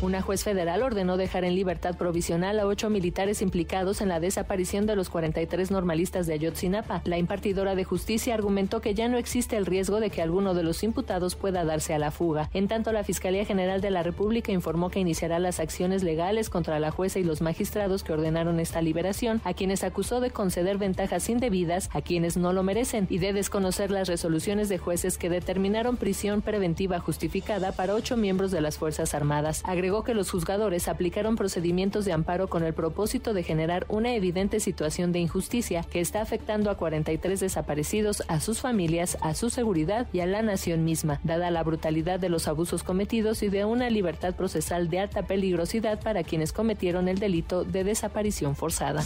Una juez federal ordenó dejar en libertad provisional a ocho militares implicados en la desaparición de los 43 normalistas de Ayotzinapa. La impartidora de justicia argumentó que ya no existe el riesgo de que alguno de los imputados pueda darse a la fuga. En tanto, la Fiscalía General de la República informó que iniciará las acciones legales contra la jueza y los magistrados que ordenaron esta liberación, a quienes acusó de conceder ventajas indebidas a quienes no lo merecen y de desconocer las resoluciones de jueces que determinaron prisión preventiva justificada para ocho miembros de las Fuerzas Armadas que los juzgadores aplicaron procedimientos de amparo con el propósito de generar una evidente situación de injusticia que está afectando a 43 desaparecidos, a sus familias, a su seguridad y a la nación misma, dada la brutalidad de los abusos cometidos y de una libertad procesal de alta peligrosidad para quienes cometieron el delito de desaparición forzada.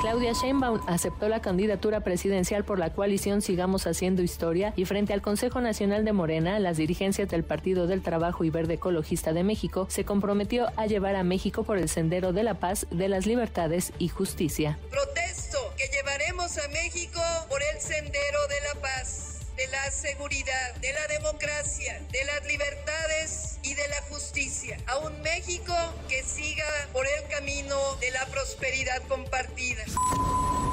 Claudia Sheinbaum aceptó la candidatura presidencial por la coalición Sigamos Haciendo Historia y frente al Consejo Nacional de Morena, las dirigencias del Partido del Trabajo y Verde Ecologista de México se comprometió a llevar a México por el sendero de la paz, de las libertades y justicia. Protesto que llevaremos a México por el sendero de la paz de la seguridad, de la democracia, de las libertades y de la justicia. A un México que siga por el camino de la prosperidad compartida.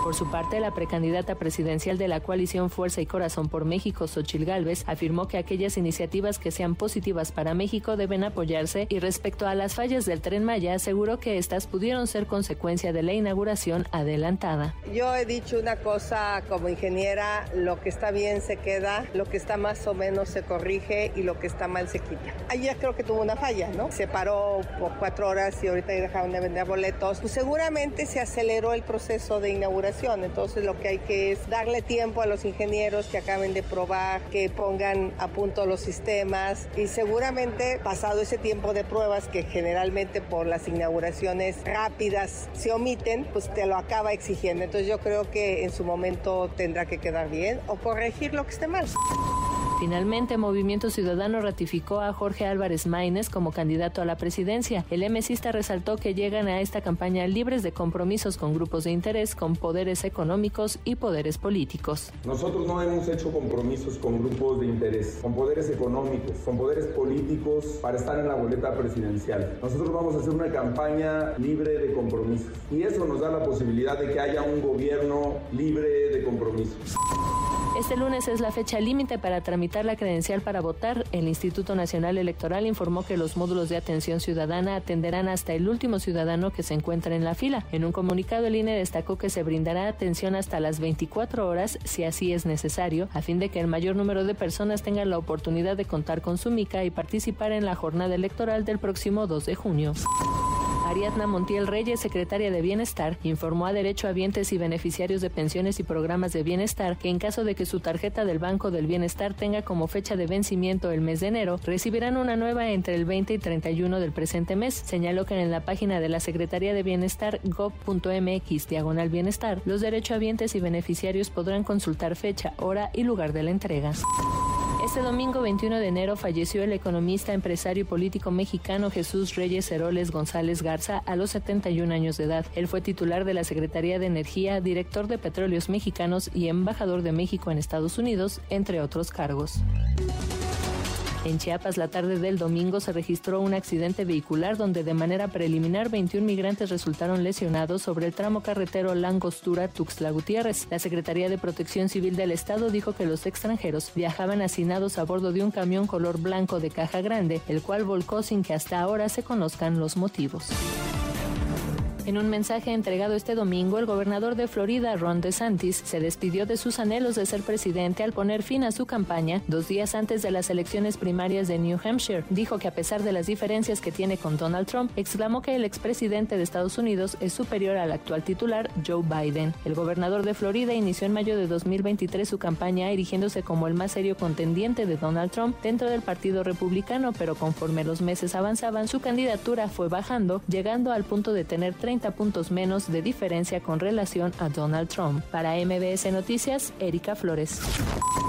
Por su parte, la precandidata presidencial de la coalición Fuerza y Corazón por México, Xochil Gálvez, afirmó que aquellas iniciativas que sean positivas para México deben apoyarse y respecto a las fallas del tren Maya, aseguró que estas pudieron ser consecuencia de la inauguración adelantada. Yo he dicho una cosa como ingeniera, lo que está bien se queda, lo que está más o menos se corrige y lo que está mal se quita. Ayer creo que tuvo una falla, ¿no? Se paró por cuatro horas y ahorita dejaron de vender boletos. Pues seguramente se aceleró el proceso de inauguración entonces lo que hay que es darle tiempo a los ingenieros que acaben de probar, que pongan a punto los sistemas y seguramente pasado ese tiempo de pruebas que generalmente por las inauguraciones rápidas se omiten, pues te lo acaba exigiendo. Entonces yo creo que en su momento tendrá que quedar bien o corregir lo que esté mal. Finalmente, Movimiento Ciudadano ratificó a Jorge Álvarez Maínez como candidato a la presidencia. El MCista resaltó que llegan a esta campaña libres de compromisos con grupos de interés, con poderes económicos y poderes políticos. Nosotros no hemos hecho compromisos con grupos de interés, con poderes económicos, con poderes políticos para estar en la boleta presidencial. Nosotros vamos a hacer una campaña libre de compromisos y eso nos da la posibilidad de que haya un gobierno libre de compromisos. Este lunes es la fecha límite para tramitar la credencial para votar. El Instituto Nacional Electoral informó que los módulos de atención ciudadana atenderán hasta el último ciudadano que se encuentra en la fila. En un comunicado, el INE destacó que se brindará atención hasta las 24 horas, si así es necesario, a fin de que el mayor número de personas tengan la oportunidad de contar con su mica y participar en la jornada electoral del próximo 2 de junio. Ariadna Montiel Reyes, secretaria de Bienestar, informó a derechohabientes y beneficiarios de pensiones y programas de bienestar que en caso de que su tarjeta del Banco del Bienestar tenga como fecha de vencimiento el mes de enero, recibirán una nueva entre el 20 y 31 del presente mes. Señaló que en la página de la Secretaría de Bienestar gov.mx diagonal bienestar, los derechohabientes y beneficiarios podrán consultar fecha, hora y lugar de la entrega. Este domingo 21 de enero falleció el economista, empresario y político mexicano Jesús Reyes Heroles González Garza a los 71 años de edad. Él fue titular de la Secretaría de Energía, director de Petróleos Mexicanos y embajador de México en Estados Unidos, entre otros cargos. En Chiapas, la tarde del domingo se registró un accidente vehicular donde de manera preliminar 21 migrantes resultaron lesionados sobre el tramo carretero Langostura-Tuxtla Gutiérrez. La Secretaría de Protección Civil del Estado dijo que los extranjeros viajaban hacinados a bordo de un camión color blanco de caja grande, el cual volcó sin que hasta ahora se conozcan los motivos. En un mensaje entregado este domingo, el gobernador de Florida, Ron DeSantis, se despidió de sus anhelos de ser presidente al poner fin a su campaña dos días antes de las elecciones primarias de New Hampshire. Dijo que a pesar de las diferencias que tiene con Donald Trump, exclamó que el expresidente de Estados Unidos es superior al actual titular, Joe Biden. El gobernador de Florida inició en mayo de 2023 su campaña erigiéndose como el más serio contendiente de Donald Trump dentro del Partido Republicano, pero conforme los meses avanzaban, su candidatura fue bajando, llegando al punto de tener 30 puntos menos de diferencia con relación a Donald Trump. Para MBS Noticias, Erika Flores.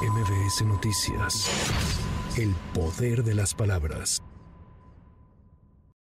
MBS Noticias. El poder de las palabras.